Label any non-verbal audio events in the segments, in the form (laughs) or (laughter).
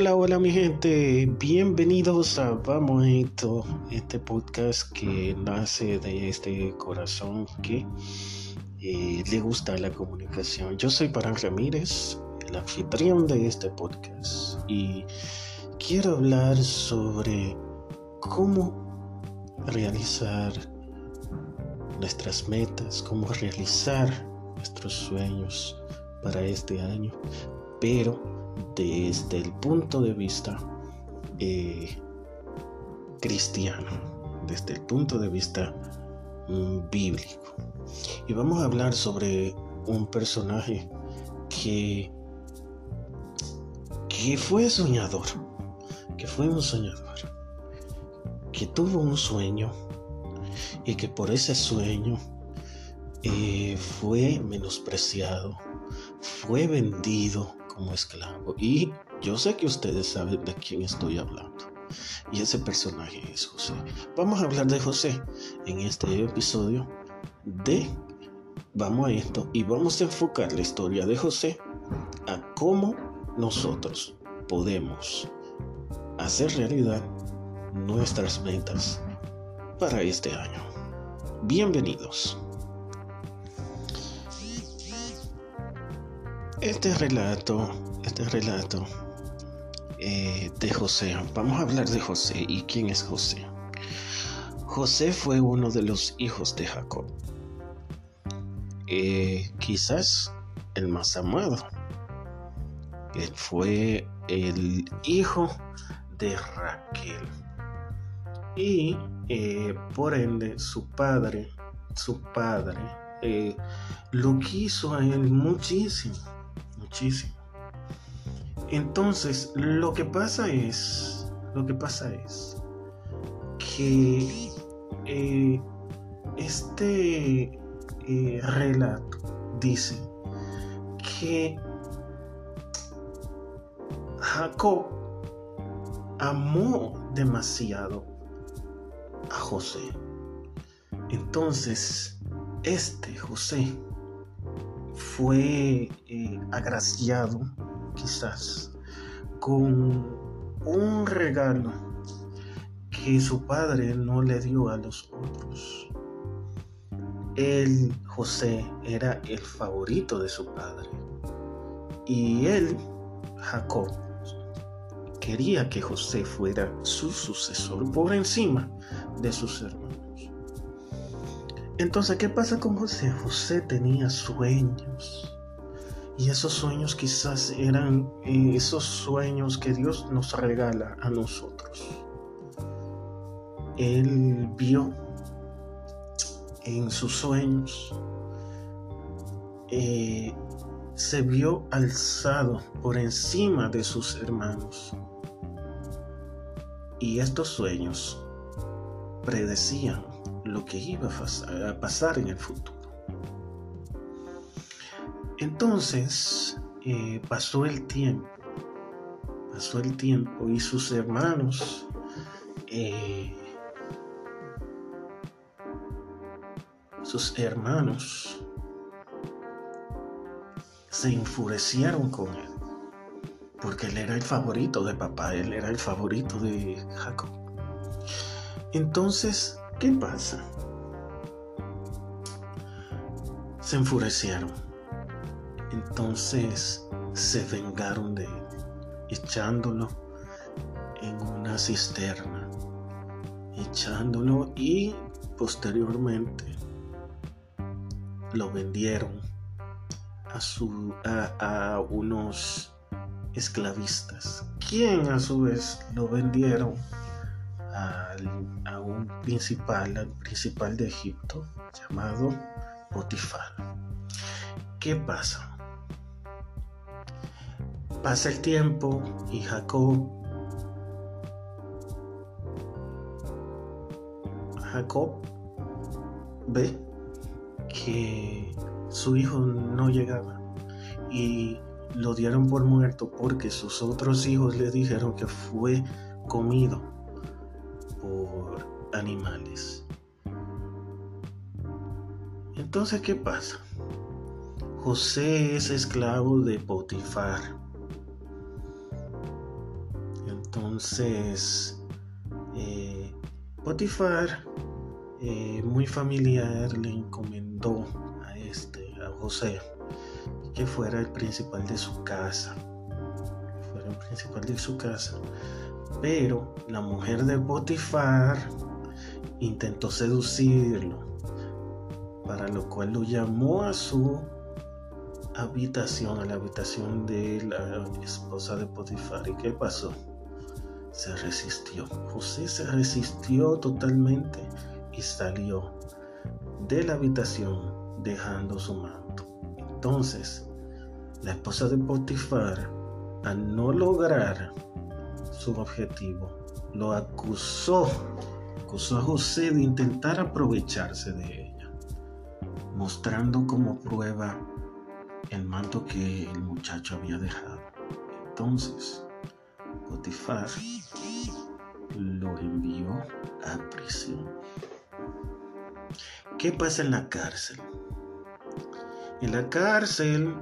Hola, hola mi gente, bienvenidos a Vamos esto, este podcast que nace de este corazón que eh, le gusta la comunicación. Yo soy Parán Ramírez, el anfitrión de este podcast y quiero hablar sobre cómo realizar nuestras metas, cómo realizar nuestros sueños para este año, pero desde el punto de vista eh, cristiano, desde el punto de vista mm, bíblico. Y vamos a hablar sobre un personaje que, que fue soñador, que fue un soñador, que tuvo un sueño y que por ese sueño eh, fue menospreciado, fue vendido como esclavo. Y yo sé que ustedes saben de quién estoy hablando. Y ese personaje es José. Vamos a hablar de José en este episodio de Vamos a esto y vamos a enfocar la historia de José a cómo nosotros podemos hacer realidad nuestras metas para este año. Bienvenidos. Este relato, este relato eh, de José, vamos a hablar de José y quién es José. José fue uno de los hijos de Jacob, eh, quizás el más amado. Él fue el hijo de Raquel y eh, por ende su padre, su padre lo quiso a él muchísimo muchísimo. Entonces, lo que pasa es, lo que pasa es que eh, este eh, relato dice que Jacob amó demasiado a José. Entonces, este José fue eh, agraciado quizás con un regalo que su padre no le dio a los otros. Él, José, era el favorito de su padre. Y él, Jacob, quería que José fuera su sucesor por encima de sus hermanos. Entonces, ¿qué pasa con José? José tenía sueños. Y esos sueños quizás eran eh, esos sueños que Dios nos regala a nosotros. Él vio en sus sueños, eh, se vio alzado por encima de sus hermanos. Y estos sueños predecían lo que iba a pasar en el futuro. Entonces eh, pasó el tiempo, pasó el tiempo y sus hermanos eh, sus hermanos se enfurecieron con él, porque él era el favorito de papá, él era el favorito de Jacob. Entonces ¿Qué pasa? Se enfurecieron. Entonces se vengaron de él, echándolo en una cisterna, echándolo y posteriormente lo vendieron a, unos esclavistas, quien a su vez lo vendieron a un principal, al principal de Egipto, llamado Potifar. ¿Qué pasa? Pasa el tiempo y Jacob Jacob ve que su hijo no llegaba y lo dieron por muerto porque sus otros hijos le dijeron que fue comido animales. Entonces, ¿qué pasa? José es esclavo de Potifar. Entonces, eh, Potifar, eh, muy familiar, le encomendó a este, a José, que fuera el principal de su casa. fuera el principal de su casa. Pero la mujer de Potifar intentó seducirlo, para lo cual lo llamó a su habitación, a la habitación de la esposa de Potifar. ¿Y qué pasó? Se resistió. José se resistió totalmente y salió de la habitación dejando su manto. Entonces, la esposa de Potifar, al no lograr su objetivo, lo acusó, acusó a José de intentar aprovecharse de ella, mostrando como prueba el manto que el muchacho había dejado. Entonces, Potifar lo envió a prisión. ¿Qué pasa en la cárcel? En la cárcel,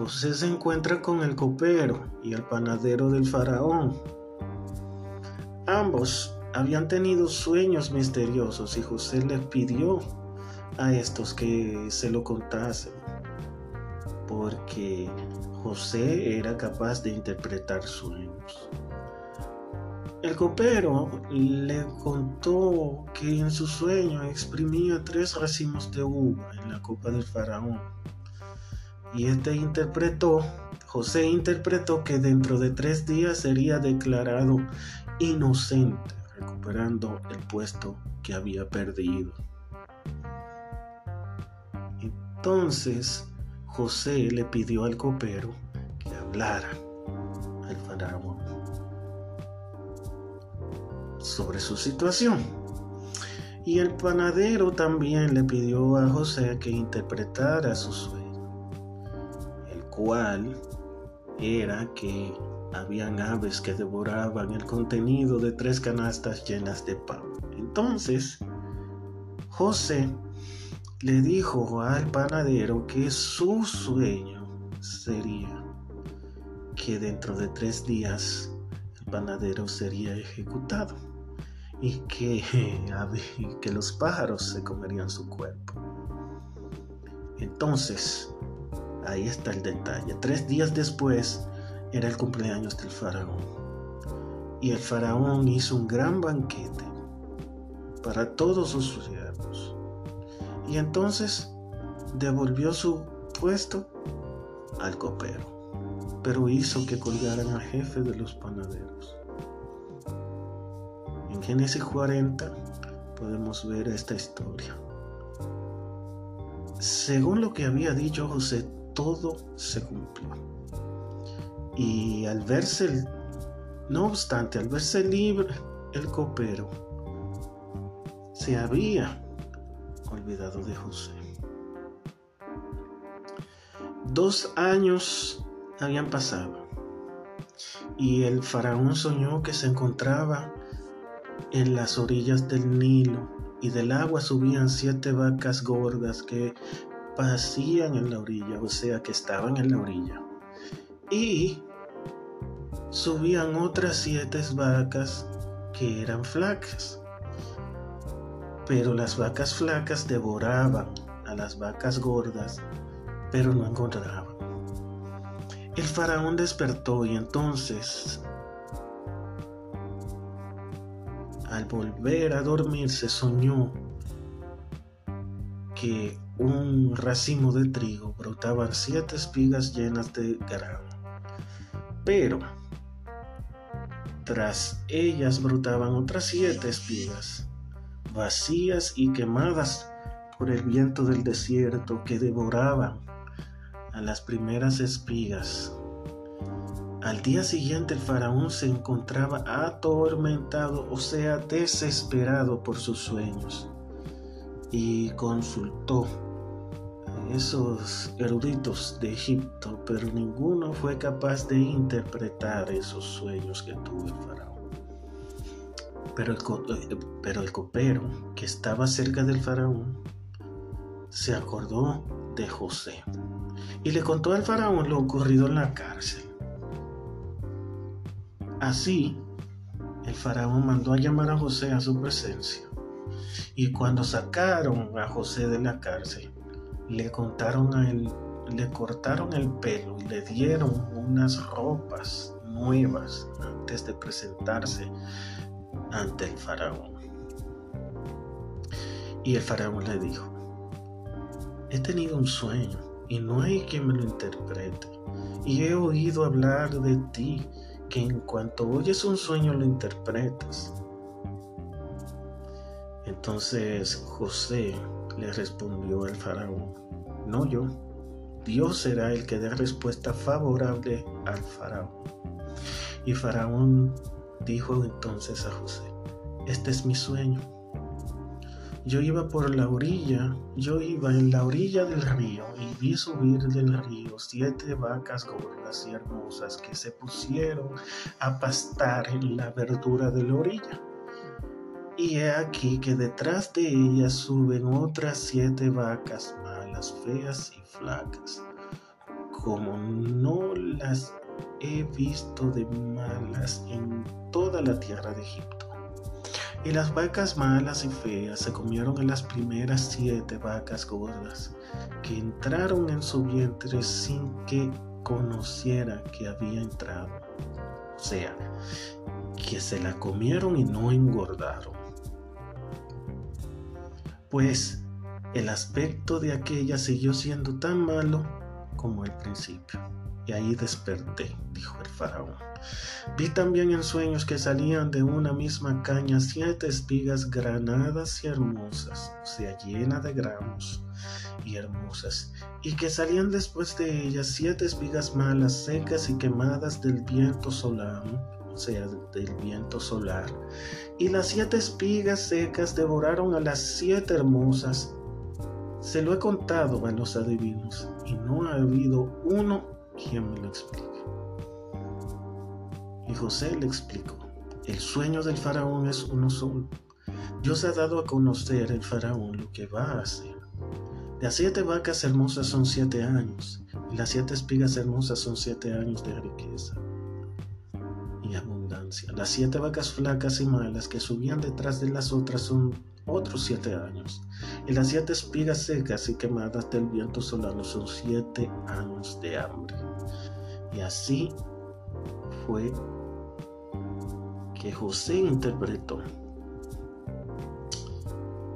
José se encuentra con el copero y el panadero del faraón. Ambos habían tenido sueños misteriosos y José les pidió a estos que se lo contasen porque José era capaz de interpretar sueños. El copero le contó que en su sueño exprimía tres racimos de uva en la copa del faraón. Y este interpretó, José interpretó que dentro de tres días sería declarado inocente, recuperando el puesto que había perdido. Entonces, José le pidió al copero que hablara al faraón sobre su situación. Y el panadero también le pidió a José que interpretara su sueño, era que habían aves que devoraban el contenido de tres canastas llenas de pan. Entonces, José le dijo al panadero que su sueño sería que dentro de tres días el panadero sería ejecutado y que, (laughs) que los pájaros se comerían su cuerpo. Entonces, ahí está el detalle. Tres días después era el cumpleaños del faraón. Y el faraón hizo un gran banquete para todos sus siervos y entonces devolvió su puesto al copero, pero hizo que colgaran al jefe de los panaderos. En Génesis 40 podemos ver esta historia. Según lo que había dicho José, todo se cumplió. Y al verse, no obstante, al verse libre, el copero se había olvidado de José. Dos años habían pasado y el faraón soñó que se encontraba en las orillas del Nilo y del agua subían siete vacas gordas que pasían en la orilla, o sea que estaban en la orilla. Y subían otras siete vacas que eran flacas. Pero las vacas flacas devoraban a las vacas gordas, pero no encontraban. El faraón despertó y entonces, al volver a dormirse, soñó que un racimo de trigo brotaban siete espigas llenas de grano. Pero tras ellas brotaban otras siete espigas vacías y quemadas por el viento del desierto que devoraban a las primeras espigas. Al día siguiente el faraón se encontraba atormentado, o sea, desesperado por sus sueños, y consultó esos eruditos de Egipto, pero ninguno fue capaz de interpretar esos sueños que tuvo el faraón. Pero el, pero el copero, que estaba cerca del faraón, se acordó de José y le contó al faraón lo ocurrido en la cárcel. Así el faraón mandó a llamar a José a su presencia. Y cuando sacaron a José de la cárcel, le contaron a él, le cortaron el pelo y le dieron unas ropas nuevas antes de presentarse ante el faraón. Y el faraón le dijo, he tenido un sueño y no hay quien me lo interprete. Y he oído hablar de ti, que en cuanto oyes un sueño lo interpretas. Entonces José le respondió al faraón, no yo, Dios será el que dé respuesta favorable al faraón. Y faraón dijo entonces a José, este es mi sueño. Yo iba por la orilla, yo iba en la orilla del río y vi subir del río siete vacas gordas y hermosas que se pusieron a pastar en la verdura de la orilla. Y he aquí que detrás de ellas suben otras siete vacas malas, feas y flacas, como no las he visto de malas en toda la tierra de Egipto. Y las vacas malas y feas se comieron en las primeras siete vacas gordas que entraron en su vientre sin que conociera que había entrado. O sea, que se la comieron y no engordaron. Pues el aspecto de aquella siguió siendo tan malo como el principio. Y ahí desperté, dijo el faraón. Vi también en sueños que salían de una misma caña siete espigas granadas y hermosas, o sea, llenas de gramos y hermosas, y que salían después de ellas siete espigas malas, secas y quemadas del viento solar, o sea, del viento solar. Y las siete espigas secas devoraron a las siete hermosas. Se lo he contado a los adivinos, y no ha habido uno quien me lo explique. Y José le explicó, el sueño del faraón es uno solo. Dios ha dado a conocer el faraón lo que va a hacer. Las siete vacas hermosas son siete años, y las siete espigas hermosas son siete años de riqueza Las siete vacas flacas y malas que subían detrás de las otras son otros siete años, y las siete espigas secas y quemadas del viento solano son siete años de hambre. Y así fue que José interpretó,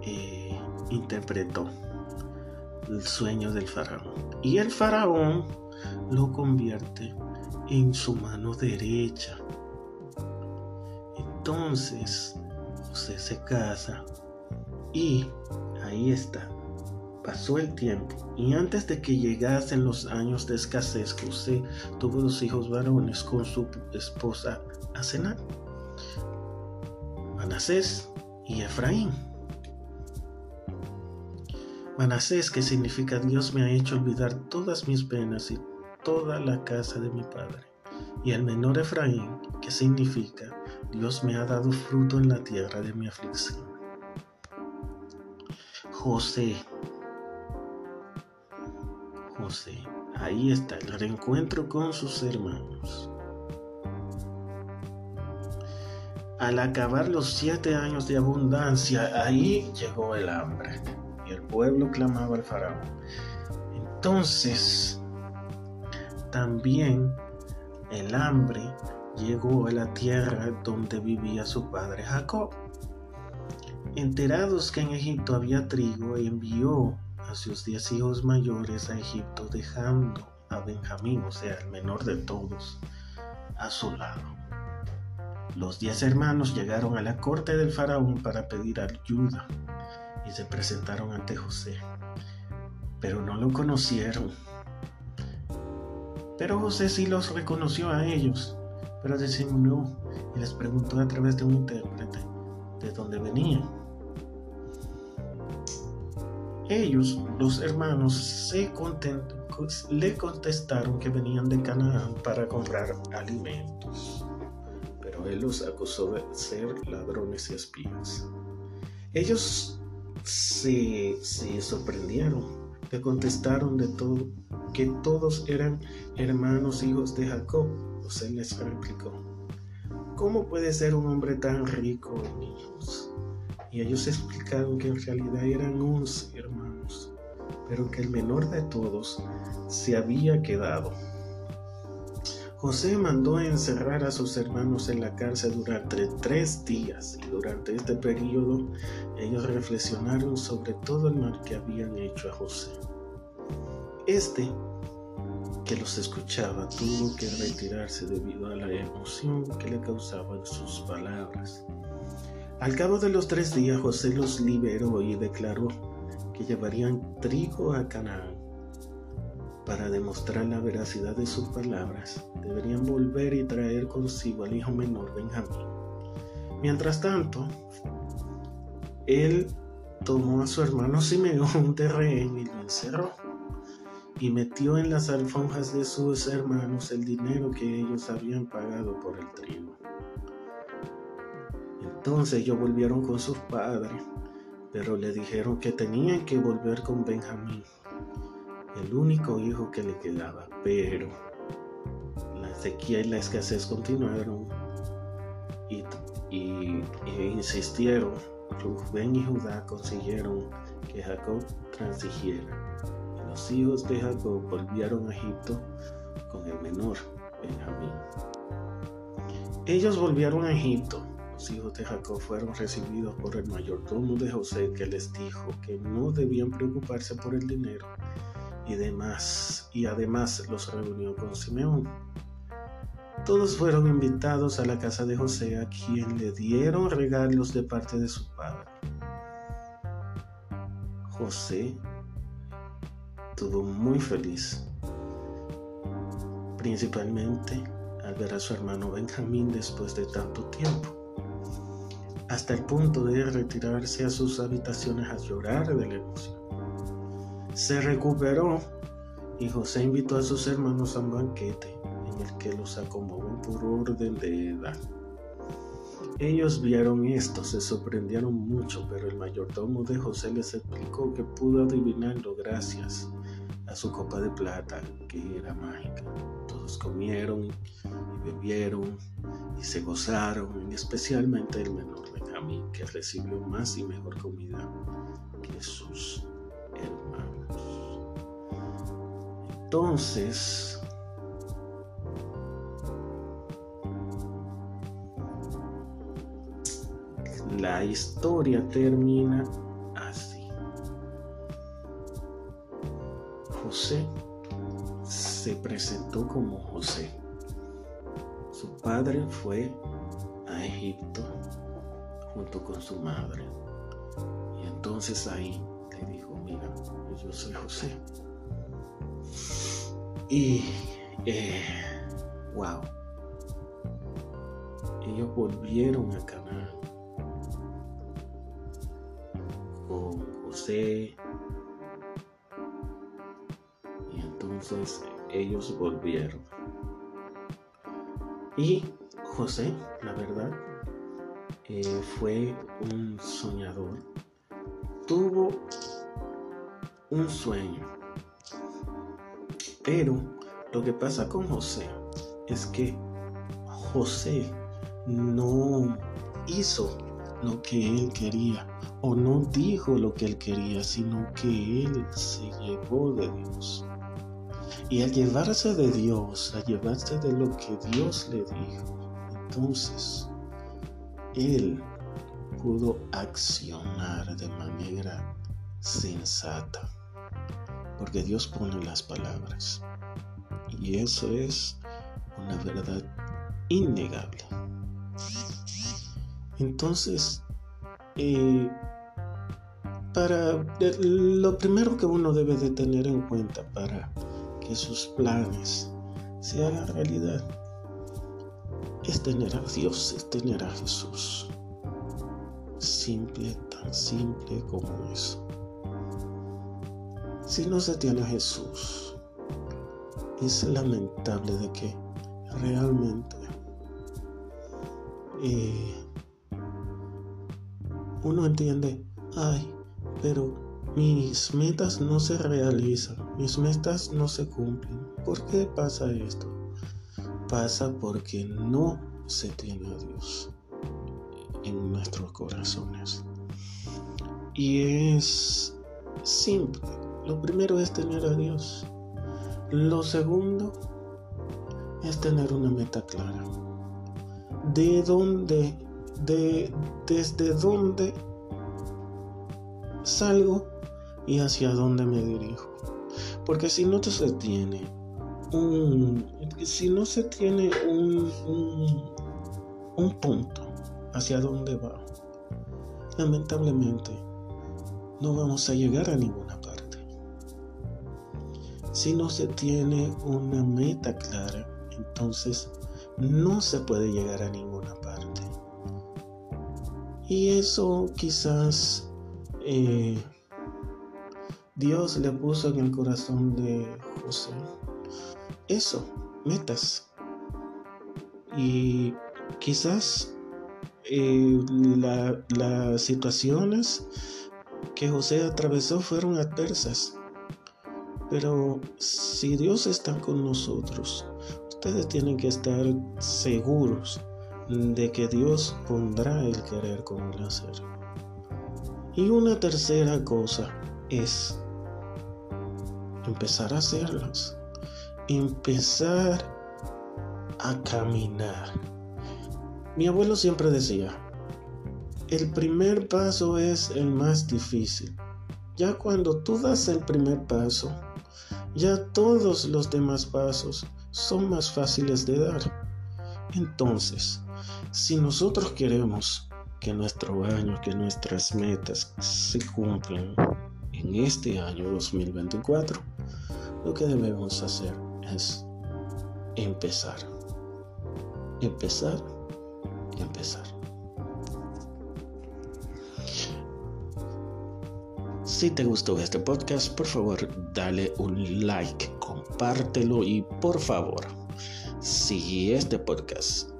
eh, interpretó el sueño del faraón. Y el faraón lo convierte en su mano derecha. Entonces José se casa y ahí está. Pasó el tiempo y antes de que llegasen los años de escasez, José tuvo dos hijos varones con su esposa Asenat. Manasés y Efraín. Manasés, que significa Dios me ha hecho olvidar todas mis penas y toda la casa de mi padre. Y el menor Efraín, que significa Dios me ha dado fruto en la tierra de mi aflicción. José. José. Ahí está el reencuentro con sus hermanos. Al acabar los siete años de abundancia, ahí llegó el hambre y el pueblo clamaba al faraón. Entonces, también el hambre llegó a la tierra donde vivía su padre Jacob. Enterados que en Egipto había trigo, envió a sus diez hijos mayores a Egipto, dejando a Benjamín, o sea, el menor de todos, a su lado. Los diez hermanos llegaron a la corte del faraón para pedir ayuda y se presentaron ante José, pero no lo conocieron. Pero José sí los reconoció a ellos, pero disimuló y les preguntó a través de un intérprete de dónde venían. Ellos, los hermanos, se le contestaron que venían de Canaán para comprar alimentos él los acusó de ser ladrones y espías. Ellos se, sorprendieron, le contestaron de todo, que todos eran hermanos hijos de Jacob. José les replicó, ¿cómo puede ser un hombre tan rico en hijos? Y ellos explicaron que en realidad eran 11 hermanos, pero que el menor de todos se había quedado. José mandó encerrar a sus hermanos en la cárcel durante tres días y durante este periodo ellos reflexionaron sobre todo el mal que habían hecho a José. Este, que los escuchaba, tuvo que retirarse debido a la emoción que le causaban sus palabras. Al cabo de los tres días José los liberó y declaró que llevarían trigo a Canaán para demostrar la veracidad de sus palabras, deberían volver y traer consigo al hijo menor Benjamín. Mientras tanto, él tomó a su hermano Simeón de rehén y lo encerró y metió en las alfonjas de sus hermanos el dinero que ellos habían pagado por el trigo. Entonces ellos volvieron con sus padres, pero le dijeron que tenían que volver con Benjamín el único hijo que le quedaba, pero la sequía y la escasez continuaron y, insistieron. Rubén y Judá consiguieron que Jacob transigiera. Los hijos de Jacob volvieron a Egipto con el menor, Benjamín. Ellos volvieron a Egipto. Los hijos de Jacob fueron recibidos por el mayordomo de José que les dijo que no debían preocuparse por el dinero y demás, y además los reunió con Simeón. Todos fueron invitados a la casa de José, a quien le dieron regalos de parte de su padre. José estuvo muy feliz, principalmente al ver a su hermano Benjamín después de tanto tiempo, hasta el punto de retirarse a sus habitaciones a llorar de la emoción. Se recuperó y José invitó a sus hermanos a un banquete en el que los acomodó por orden de edad. Ellos vieron esto, se sorprendieron mucho, pero el mayordomo de José les explicó que pudo adivinarlo gracias a su copa de plata, que era mágica. Todos comieron y bebieron y se gozaron, especialmente el menor Benjamín, que recibió más y mejor comida que sus Entonces, la historia termina José se presentó como José. Su padre fue a Egipto junto con su madre. Y entonces ahí le dijo, mira, yo soy José. Y, eh, wow, ellos volvieron a Canaán con José. Entonces ellos volvieron. Y José, la verdad, eh, fue un soñador. Tuvo un sueño pero lo que pasa con José es que José no hizo lo que él quería o no dijo lo que él quería, sino que él se llevó de Dios. Y al llevarse de Dios, al llevarse de lo que Dios le dijo, entonces él pudo accionar de manera sensata porque Dios pone las palabras. Y eso es una verdad innegable. Entonces, eh, para lo primero que uno debe de tener en cuenta para que sus planes se hagan realidad es tener a Dios, es tener a Jesús. Simple, tan simple como eso. Si no se tiene a Jesús, es lamentable de que realmente eh, uno entiende, ay, pero mis metas no se realizan, mis metas no se cumplen. ¿Por qué pasa esto? Pasa porque no se tiene a Dios en nuestros corazones. Y es simple. Lo primero es tener a Dios. Lo segundo es tener una meta clara. De dónde, de, desde dónde salgo y hacia dónde me dirijo. Porque si no se tiene un, si no se tiene un, un, un punto hacia dónde va, lamentablemente no vamos a llegar a ninguna parte. Si no se tiene una meta clara, entonces no se puede llegar a ninguna parte. Y eso quizás eh, Dios le puso en el corazón de José. Eso, metas. Y quizás eh, las situaciones que José atravesó fueron adversas. Pero si Dios está con nosotros, ustedes tienen que estar seguros de que Dios pondrá el querer como el hacer. Y una tercera cosa es empezar a hacerlas, empezar a caminar. Mi abuelo siempre decía, el primer paso es el más difícil. Ya cuando tú das el primer paso, ya todos los demás pasos son más fáciles de dar. Entonces, si nosotros queremos que nuestro año, que nuestras metas se cumplan en este año 2024, lo que debemos hacer es empezar. Empezar, empezar. Si te gustó este podcast, por favor, dale un like, compártelo y por favor, si este podcast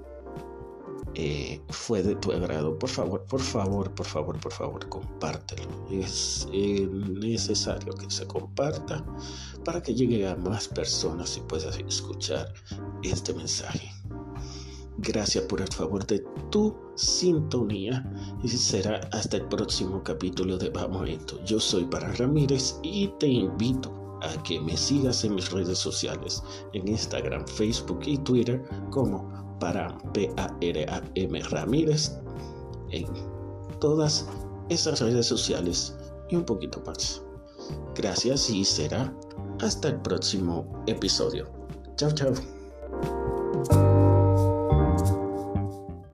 eh, fue de tu agrado, por favor, por favor, por favor, por favor, compártelo. Es eh, necesario que se comparta para que llegue a más personas y puedas escuchar este mensaje. Gracias por el favor de tu sintonía y será hasta el próximo capítulo de Vamos Yo soy Para Ramírez y te invito a que me sigas en mis redes sociales en Instagram, Facebook y Twitter como para P-A-R-A-M Ramírez en todas esas redes sociales y un poquito más. Gracias y será hasta el próximo episodio. Chao, chao.